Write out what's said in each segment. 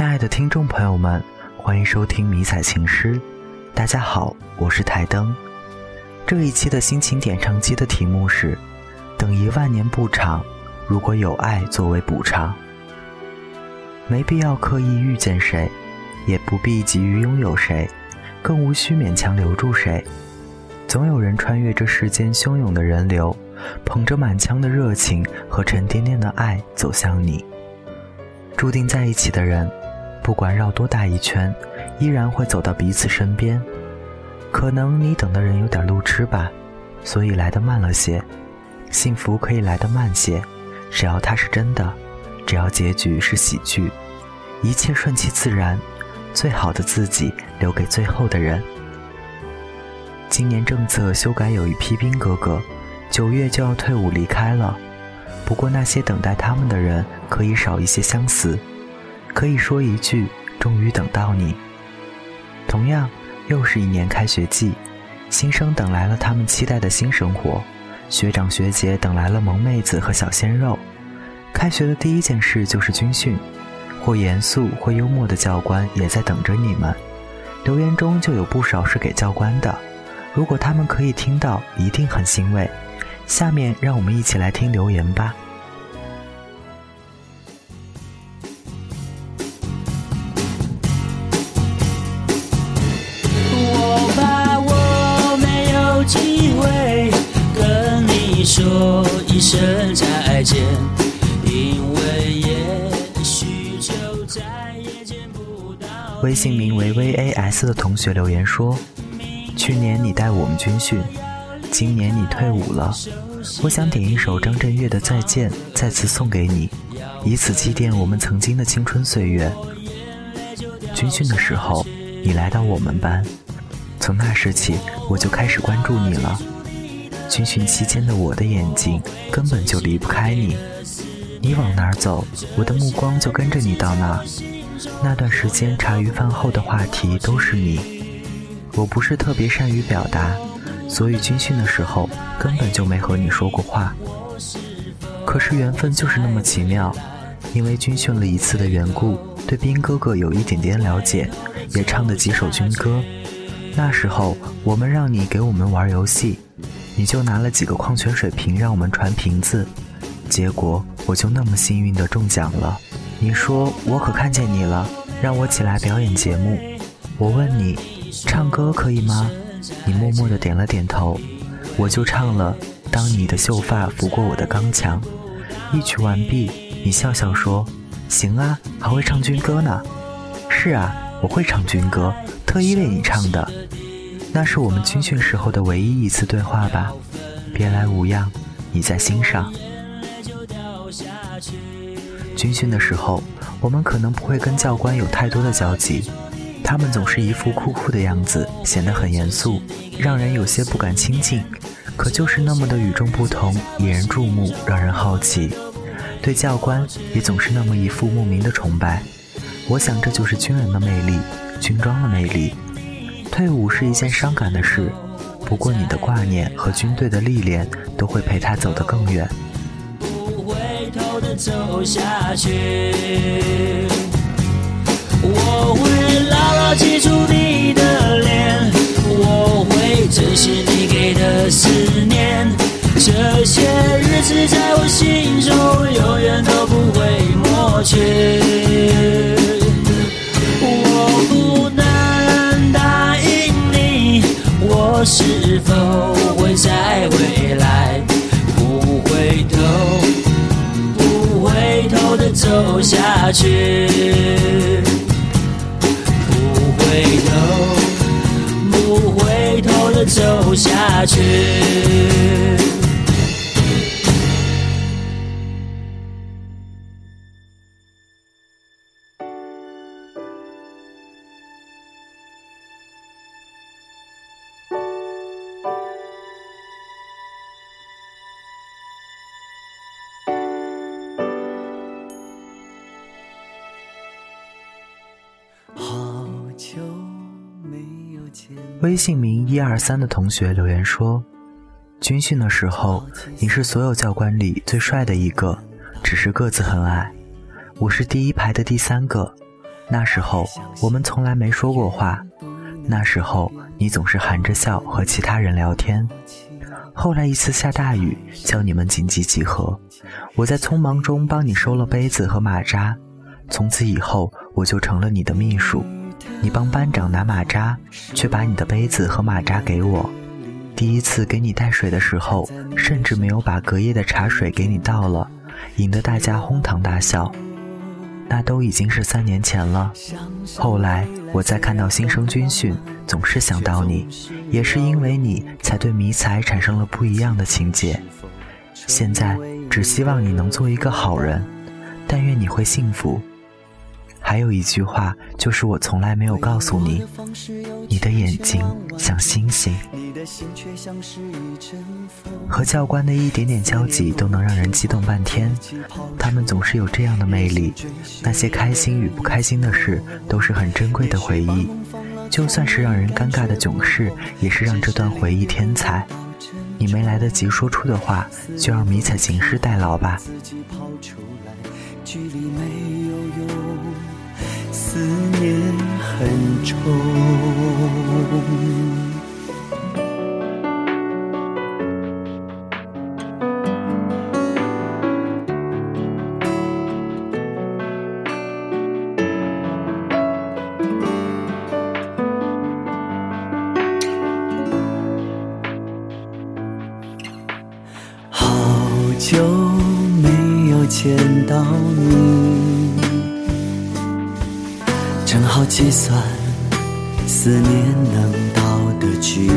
亲爱的听众朋友们，欢迎收听迷彩情诗。大家好，我是台灯。这一期的心情点唱机的题目是：等一万年不长，如果有爱作为补偿，没必要刻意遇见谁，也不必急于拥有谁，更无需勉强留住谁。总有人穿越这世间汹涌的人流，捧着满腔的热情和沉甸甸的爱走向你。注定在一起的人。不管绕多大一圈，依然会走到彼此身边。可能你等的人有点路痴吧，所以来得慢了些。幸福可以来得慢些，只要它是真的，只要结局是喜剧，一切顺其自然。最好的自己留给最后的人。今年政策修改有一批兵哥哥，九月就要退伍离开了。不过那些等待他们的人，可以少一些相思。可以说一句，终于等到你。同样，又是一年开学季，新生等来了他们期待的新生活，学长学姐等来了萌妹子和小鲜肉。开学的第一件事就是军训，或严肃或幽默的教官也在等着你们。留言中就有不少是给教官的，如果他们可以听到，一定很欣慰。下面让我们一起来听留言吧。姓。名为 VAS 的同学留言说：“去年你带我们军训，今年你退伍了。我想点一首张震岳的《再见》，再次送给你，以此祭奠我们曾经的青春岁月。军训的时候，你来到我们班，从那时起，我就开始关注你了。”军训期间的我的眼睛根本就离不开你，你往哪儿走，我的目光就跟着你到哪。那段时间茶余饭后的话题都是你。我不是特别善于表达，所以军训的时候根本就没和你说过话。可是缘分就是那么奇妙，因为军训了一次的缘故，对兵哥哥有一点点了解，也唱了几首军歌。那时候我们让你给我们玩游戏。你就拿了几个矿泉水瓶让我们传瓶子，结果我就那么幸运的中奖了。你说我可看见你了，让我起来表演节目。我问你，唱歌可以吗？你默默的点了点头。我就唱了。当你的秀发拂过我的刚强，一曲完毕，你笑笑说：“行啊，还会唱军歌呢。”是啊，我会唱军歌，特意为你唱的。那是我们军训时候的唯一一次对话吧，别来无恙，你在心上。军训的时候，我们可能不会跟教官有太多的交集，他们总是一副酷酷的样子，显得很严肃，让人有些不敢亲近。可就是那么的与众不同，引人注目，让人好奇。对教官也总是那么一副莫名的崇拜。我想这就是军人的魅力，军装的魅力。退伍是一件伤感的事，不过你的挂念和军队的历练都会陪他走得更远。走下去，我会牢牢记住你的脸，我会珍惜你给的思念，这些日子在我心中去。不回头，不回头的走下去。微信名一二三的同学留言说：“军训的时候，你是所有教官里最帅的一个，只是个子很矮。我是第一排的第三个，那时候我们从来没说过话，那时候你总是含着笑和其他人聊天。后来一次下大雨，叫你们紧急集合，我在匆忙中帮你收了杯子和马扎。从此以后，我就成了你的秘书。你帮班长拿马扎，却把你的杯子和马扎给我。第一次给你带水的时候，甚至没有把隔夜的茶水给你倒了，引得大家哄堂大笑。那都已经是三年前了。后来我再看到新生军训，总是想到你，也是因为你才对迷彩产生了不一样的情结。现在只希望你能做一个好人，但愿你会幸福。还有一句话，就是我从来没有告诉你：你的眼睛像星星。和教官的一点点交集都能让人激动半天，他们总是有这样的魅力。那些开心与不开心的事，都是很珍贵的回忆。就算是让人尴尬的囧事，也是让这段回忆添彩。你没来得及说出的话，就让迷彩情诗代劳吧。思念很重。好久没有见到你。正好计算思念能到的距离，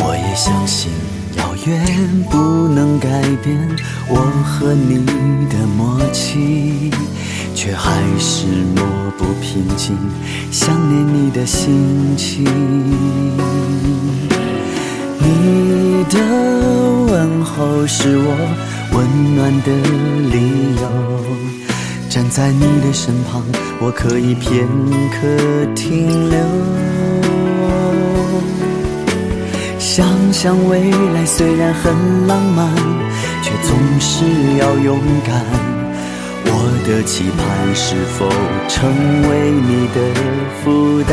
我也相信遥远不能改变我和你的默契，却还是抹不平静想念你的心情。你的问候是我温暖的理由。站在你的身旁，我可以片刻停留。想想未来虽然很浪漫，却总是要勇敢。我的期盼是否成为你的负担？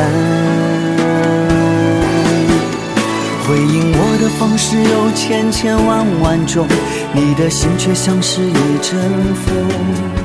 回应我的方式有千千万万种，你的心却像是一阵风。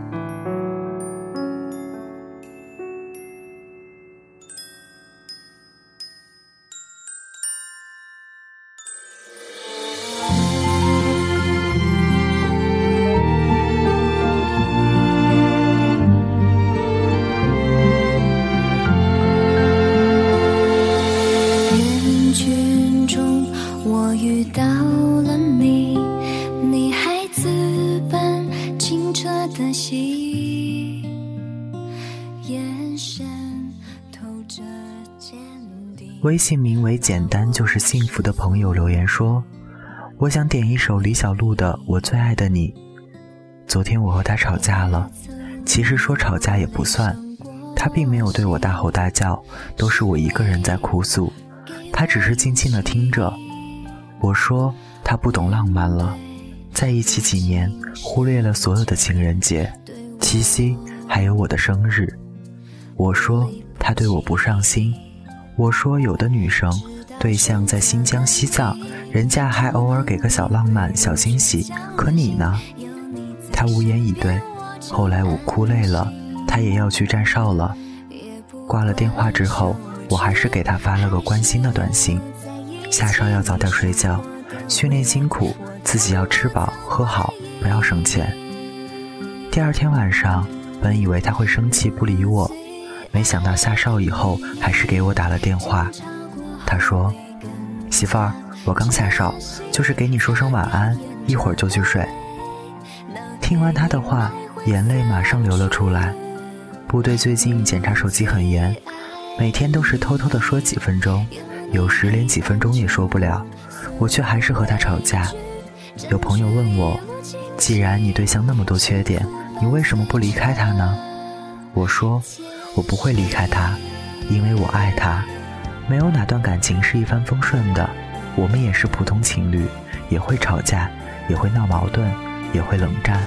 微信名为“简单就是幸福”的朋友留言说：“我想点一首李小璐的《我最爱的你》。昨天我和他吵架了，其实说吵架也不算，他并没有对我大吼大叫，都是我一个人在哭诉，他只是静静的听着。我说他不懂浪漫了，在一起几年，忽略了所有的情人节、七夕，还有我的生日。我说他对我不上心，我说有的女生对象在新疆、西藏，人家还偶尔给个小浪漫、小惊喜，可你呢？他无言以对。后来我哭累了，他也要去站哨了。挂了电话之后，我还是给他发了个关心的短信：下哨要早点睡觉，训练辛苦，自己要吃饱喝好，不要省钱。第二天晚上，本以为他会生气不理我，没想到下哨以后还是给我打了电话。他说：“媳妇儿，我刚下哨，就是给你说声晚安，一会儿就去睡。”听完他的话。眼泪马上流了出来。部队最近检查手机很严，每天都是偷偷的说几分钟，有时连几分钟也说不了。我却还是和他吵架。有朋友问我，既然你对象那么多缺点，你为什么不离开他呢？我说，我不会离开他，因为我爱他。没有哪段感情是一帆风顺的，我们也是普通情侣，也会吵架，也会闹矛盾，也会冷战。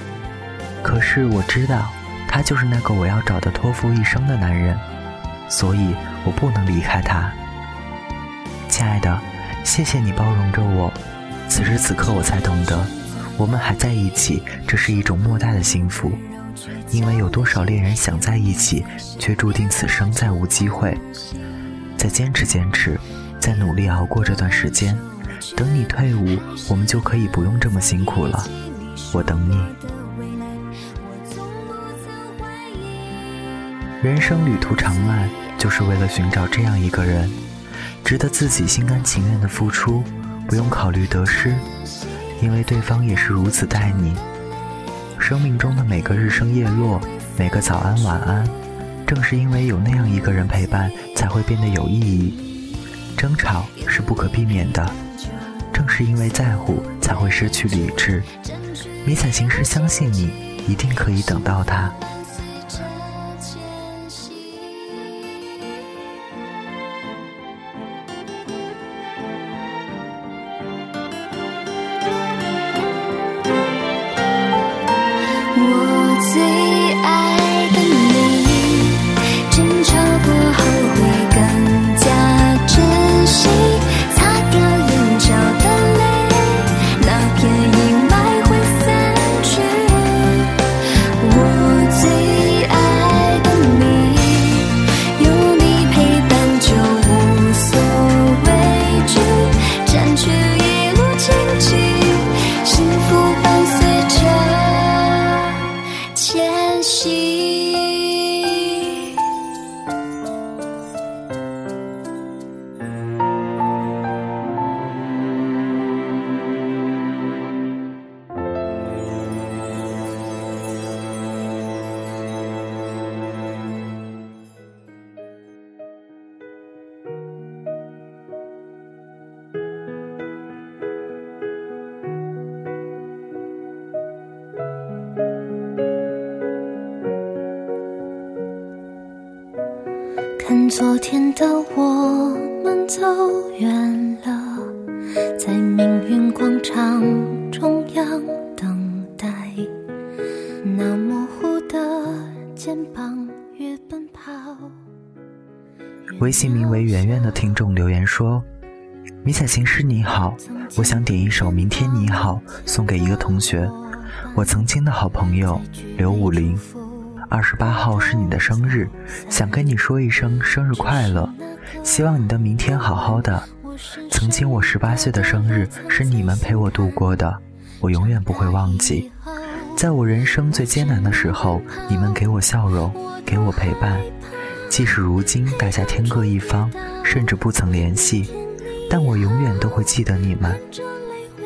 可是我知道，他就是那个我要找的托付一生的男人，所以我不能离开他。亲爱的，谢谢你包容着我。此时此刻，我才懂得，我们还在一起，这是一种莫大的幸福。因为有多少恋人想在一起，却注定此生再无机会。再坚持坚持，再努力熬过这段时间，等你退伍，我们就可以不用这么辛苦了。我等你。人生旅途长漫，就是为了寻找这样一个人，值得自己心甘情愿的付出，不用考虑得失，因为对方也是如此待你。生命中的每个日升夜落，每个早安晚安，正是因为有那样一个人陪伴，才会变得有意义。争吵是不可避免的，正是因为在乎，才会失去理智。迷彩行事相信你一定可以等到他。的我们走远了，在命运广场中央等待。那模糊的肩膀越奔跑。微信名为圆圆的听众留言说：“迷彩情诗你好，我想点一首《明天你好》送给一个同学，我曾经的好朋友刘武林。”二十八号是你的生日，想跟你说一声生日快乐，希望你的明天好好的。曾经我十八岁的生日是你们陪我度过的，我永远不会忘记。在我人生最艰难的时候，你们给我笑容，给我陪伴。即使如今大家天各一方，甚至不曾联系，但我永远都会记得你们。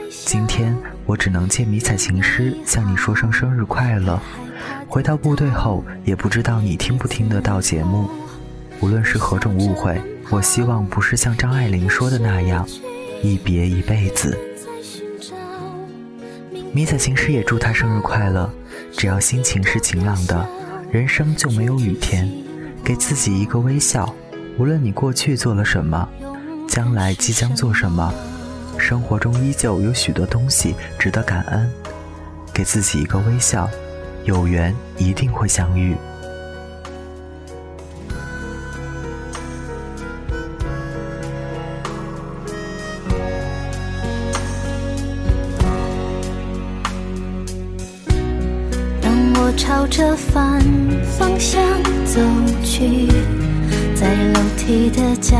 今天我只能借迷彩情诗向你说声生日快乐。回到部队后，也不知道你听不听得到节目。无论是何种误会，我希望不是像张爱玲说的那样，一别一辈子。迷彩情诗也祝他生日快乐。只要心情是晴朗的，人生就没有雨天。给自己一个微笑，无论你过去做了什么，将来即将做什么，生活中依旧有许多东西值得感恩。给自己一个微笑，有缘一定会相遇。当我朝着反方向走去，在楼梯的角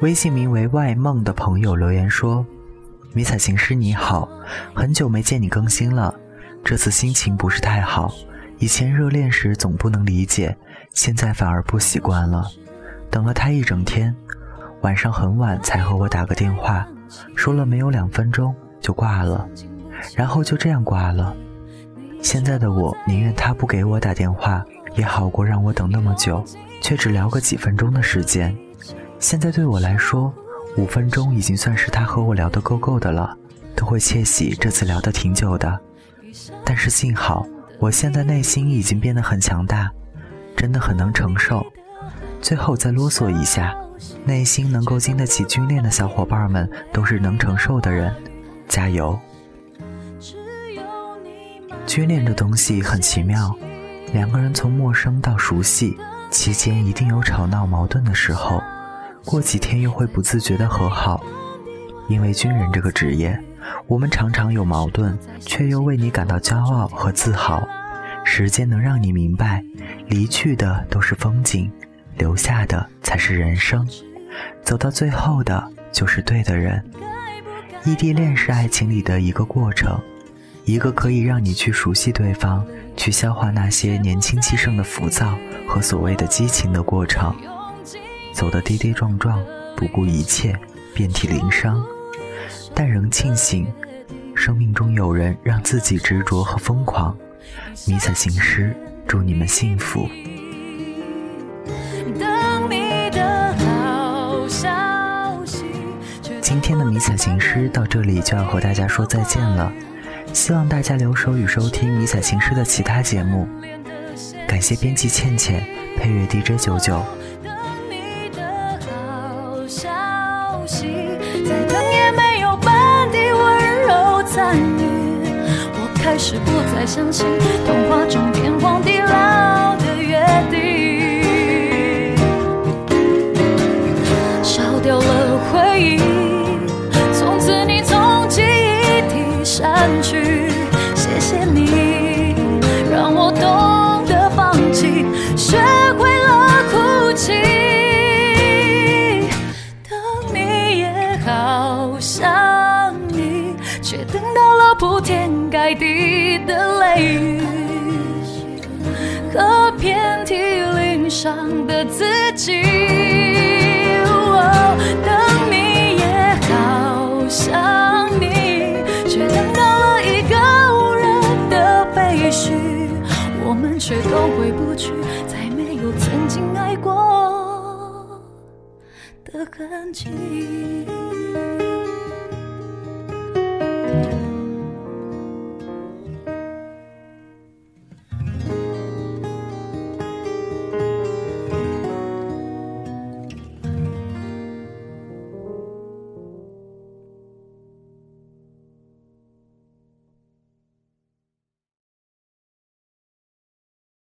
微信名为“外梦”的朋友留言说：“迷彩情师你好，很久没见你更新了，这次心情不是太好。以前热恋时总不能理解，现在反而不习惯了。等了他一整天，晚上很晚才和我打个电话，说了没有两分钟就挂了，然后就这样挂了。现在的我宁愿他不给我打电话，也好过让我等那么久，却只聊个几分钟的时间。现在对我来说，五分钟已经算是他和我聊得够够的了，都会窃喜这次聊得挺久的。但是幸好，我现在内心已经变得很强大，真的很能承受。最后再啰嗦一下，内心能够经得起军恋的小伙伴们都是能承受的人，加油！军恋这东西很奇妙，两个人从陌生到熟悉，期间一定有吵闹矛盾的时候，过几天又会不自觉的和好。因为军人这个职业，我们常常有矛盾，却又为你感到骄傲和自豪。时间能让你明白，离去的都是风景，留下的才是人生。走到最后的就是对的人。异地恋是爱情里的一个过程，一个可以让你去熟悉对方，去消化那些年轻气盛的浮躁和所谓的激情的过程。走得跌跌撞撞，不顾一切，遍体鳞伤，但仍庆幸生命中有人让自己执着和疯狂。迷彩行诗，祝你们幸福。今天的迷彩行诗到这里就要和大家说再见了，希望大家留守与收听迷彩行诗的其他节目。感谢编辑倩倩，配乐 DJ 九九。开始不再相信童话中天荒地老的约定，烧掉了回忆，从此你从记忆里删去。感情。